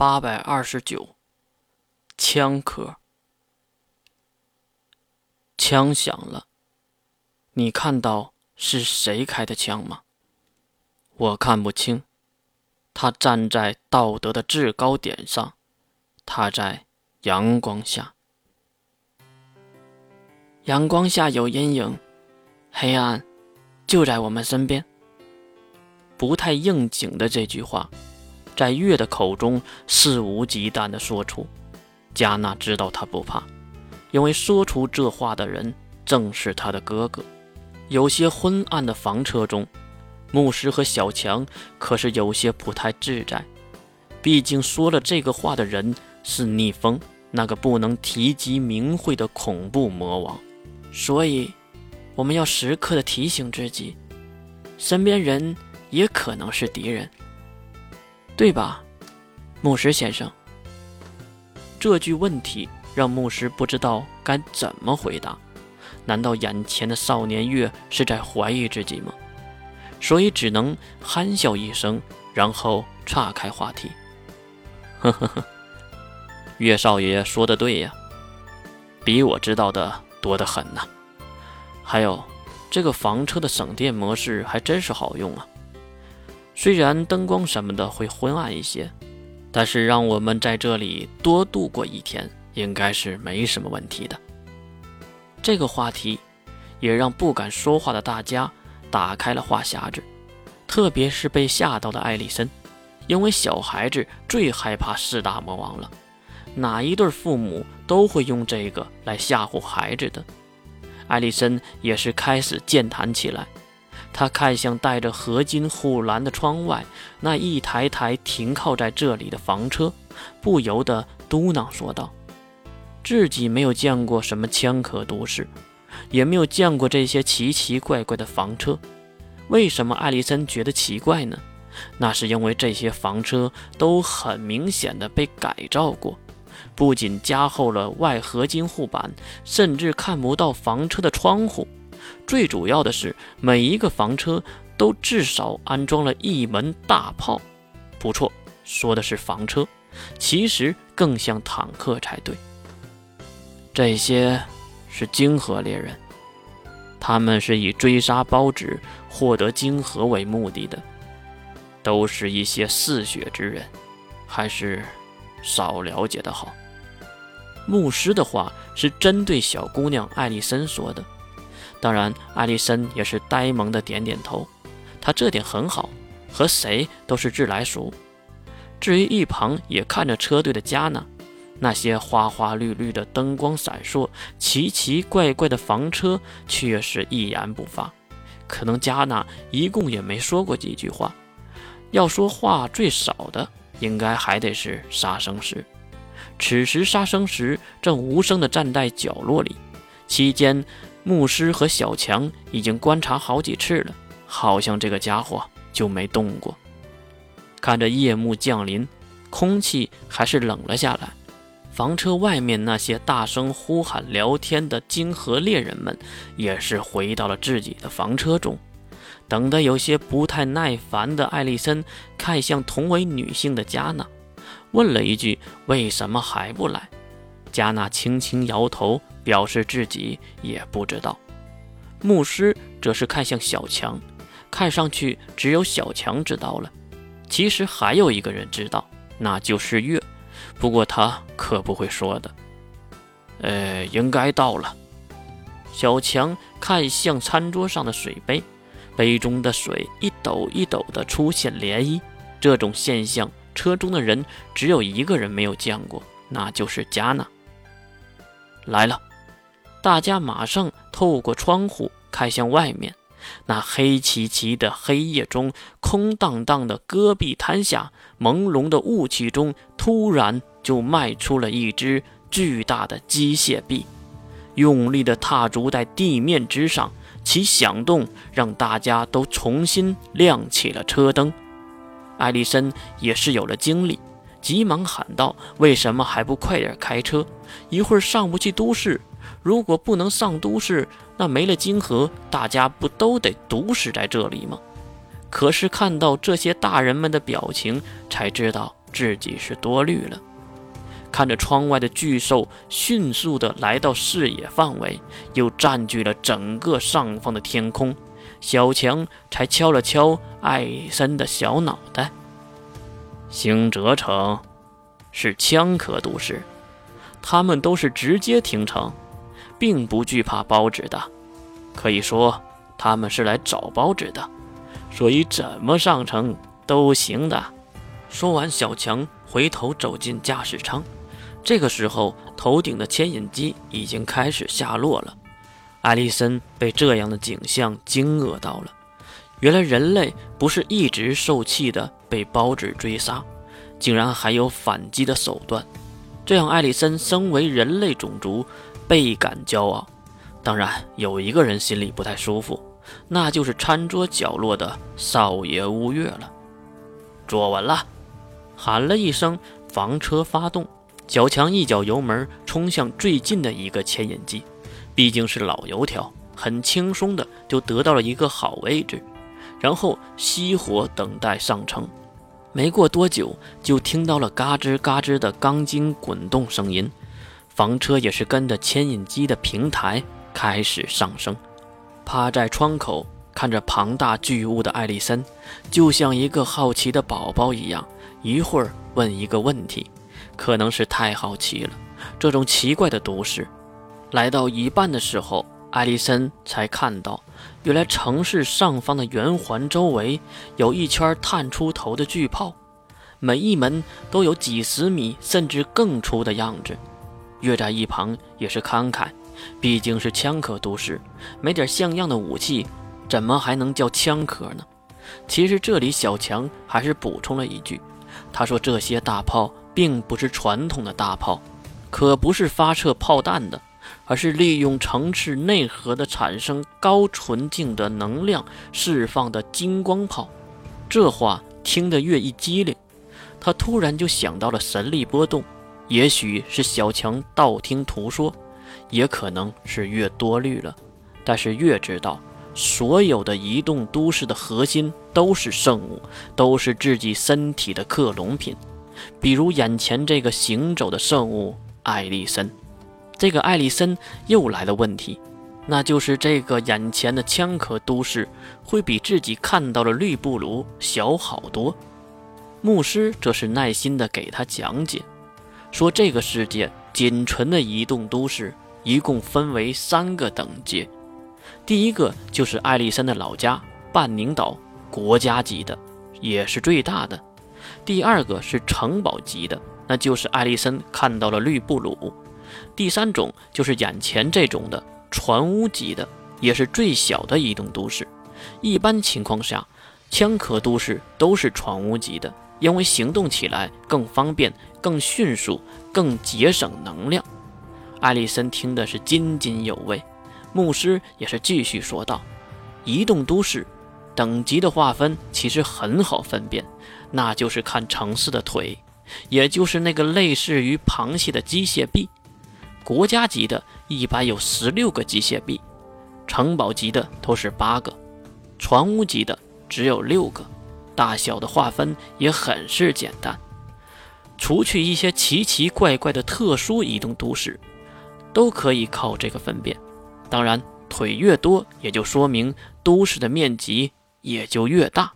八百二十九，枪壳。枪响了，你看到是谁开的枪吗？我看不清。他站在道德的制高点上，他在阳光下。阳光下有阴影，黑暗就在我们身边。不太应景的这句话，在月的口中肆无忌惮地说出。加纳知道他不怕，因为说出这话的人正是他的哥哥。有些昏暗的房车中。牧师和小强可是有些不太自在，毕竟说了这个话的人是逆风，那个不能提及名讳的恐怖魔王，所以我们要时刻的提醒自己，身边人也可能是敌人，对吧，牧师先生？这句问题让牧师不知道该怎么回答，难道眼前的少年月是在怀疑自己吗？所以只能憨笑一声，然后岔开话题。呵 呵呵，岳少爷说的对呀，比我知道的多得很呢。还有，这个房车的省电模式还真是好用啊。虽然灯光什么的会昏暗一些，但是让我们在这里多度过一天，应该是没什么问题的。这个话题也让不敢说话的大家。打开了话匣子，特别是被吓到的艾丽森，因为小孩子最害怕四大魔王了，哪一对父母都会用这个来吓唬孩子的。艾丽森也是开始健谈起来，他看向带着合金护栏的窗外那一台台停靠在这里的房车，不由得嘟囔说道：“自己没有见过什么枪壳都市。”也没有见过这些奇奇怪怪的房车，为什么艾丽森觉得奇怪呢？那是因为这些房车都很明显的被改造过，不仅加厚了外合金护板，甚至看不到房车的窗户。最主要的是，每一个房车都至少安装了一门大炮。不错，说的是房车，其实更像坦克才对。这些。是晶核猎人，他们是以追杀包纸、获得晶核为目的的，都是一些嗜血之人，还是少了解的好。牧师的话是针对小姑娘艾丽森说的，当然，艾丽森也是呆萌的点点头，他这点很好，和谁都是自来熟。至于一旁也看着车队的加纳。那些花花绿绿的灯光闪烁、奇奇怪怪的房车却是一言不发。可能加纳一共也没说过几句话。要说话最少的，应该还得是杀生石。此时，杀生石正无声地站在角落里。期间，牧师和小强已经观察好几次了，好像这个家伙就没动过。看着夜幕降临，空气还是冷了下来。房车外面那些大声呼喊、聊天的金河猎人们，也是回到了自己的房车中。等得有些不太耐烦的艾丽森看向同为女性的加纳，问了一句：“为什么还不来？”加纳轻轻摇头，表示自己也不知道。牧师则是看向小强，看上去只有小强知道了。其实还有一个人知道，那就是月。不过他可不会说的。呃，应该到了。小强看向餐桌上的水杯，杯中的水一抖一抖的出现涟漪。这种现象，车中的人只有一个人没有见过，那就是加纳。来了，大家马上透过窗户看向外面。那黑漆漆的黑夜中，空荡荡的戈壁滩下，朦胧的雾气中，突然就迈出了一只巨大的机械臂，用力的踏足在地面之上。其响动让大家都重新亮起了车灯。艾丽森也是有了精力，急忙喊道：“为什么还不快点开车？一会儿上不去都市。”如果不能上都市，那没了金河，大家不都得毒死在这里吗？可是看到这些大人们的表情，才知道自己是多虑了。看着窗外的巨兽迅速地来到视野范围，又占据了整个上方的天空，小强才敲了敲艾森的小脑袋。星哲城是枪壳都市，他们都是直接停城，并不惧怕包纸的。可以说，他们是来找包纸的，所以怎么上城都行的。说完，小强回头走进驾驶舱。这个时候，头顶的牵引机已经开始下落了。艾丽森被这样的景象惊愕到了。原来人类不是一直受气的被包纸追杀，竟然还有反击的手段，这让艾丽森身为人类种族倍感骄傲。当然，有一个人心里不太舒服，那就是餐桌角落的少爷乌月了。坐稳了，喊了一声，房车发动。小强一脚油门冲向最近的一个牵引机，毕竟是老油条，很轻松的就得到了一个好位置，然后熄火等待上乘。没过多久，就听到了嘎吱嘎吱的钢筋滚动声音，房车也是跟着牵引机的平台开始上升。趴在窗口看着庞大巨物的艾丽森，就像一个好奇的宝宝一样，一会儿问一个问题。可能是太好奇了，这种奇怪的都市。来到一半的时候，艾丽森才看到，原来城市上方的圆环周围有一圈探出头的巨炮，每一门都有几十米甚至更粗的样子。跃在一旁也是慷慨，毕竟是枪壳都市，没点像样的武器，怎么还能叫枪壳呢？其实这里小强还是补充了一句，他说这些大炮。并不是传统的大炮，可不是发射炮弹的，而是利用城市内核的产生高纯净的能量释放的金光炮。这话听得越一机灵，他突然就想到了神力波动。也许是小强道听途说，也可能是越多虑了。但是越知道，所有的移动都市的核心都是圣物，都是自己身体的克隆品。比如眼前这个行走的圣物艾丽森，这个艾丽森又来了问题，那就是这个眼前的枪壳都市会比自己看到的绿布鲁小好多。牧师则是耐心地给他讲解，说这个世界仅存的移动都市一共分为三个等级，第一个就是艾丽森的老家半宁岛，国家级的，也是最大的。第二个是城堡级的，那就是艾丽森看到了绿布鲁。第三种就是眼前这种的船屋级的，也是最小的移动都市。一般情况下，枪壳都市都是船屋级的，因为行动起来更方便、更迅速、更节省能量。艾丽森听的是津津有味，牧师也是继续说道：“移动都市等级的划分其实很好分辨。”那就是看城市的腿，也就是那个类似于螃蟹的机械臂。国家级的一般有十六个机械臂，城堡级的都是八个，船屋级的只有六个。大小的划分也很是简单，除去一些奇奇怪怪的特殊移动都市，都可以靠这个分辨。当然，腿越多，也就说明都市的面积也就越大。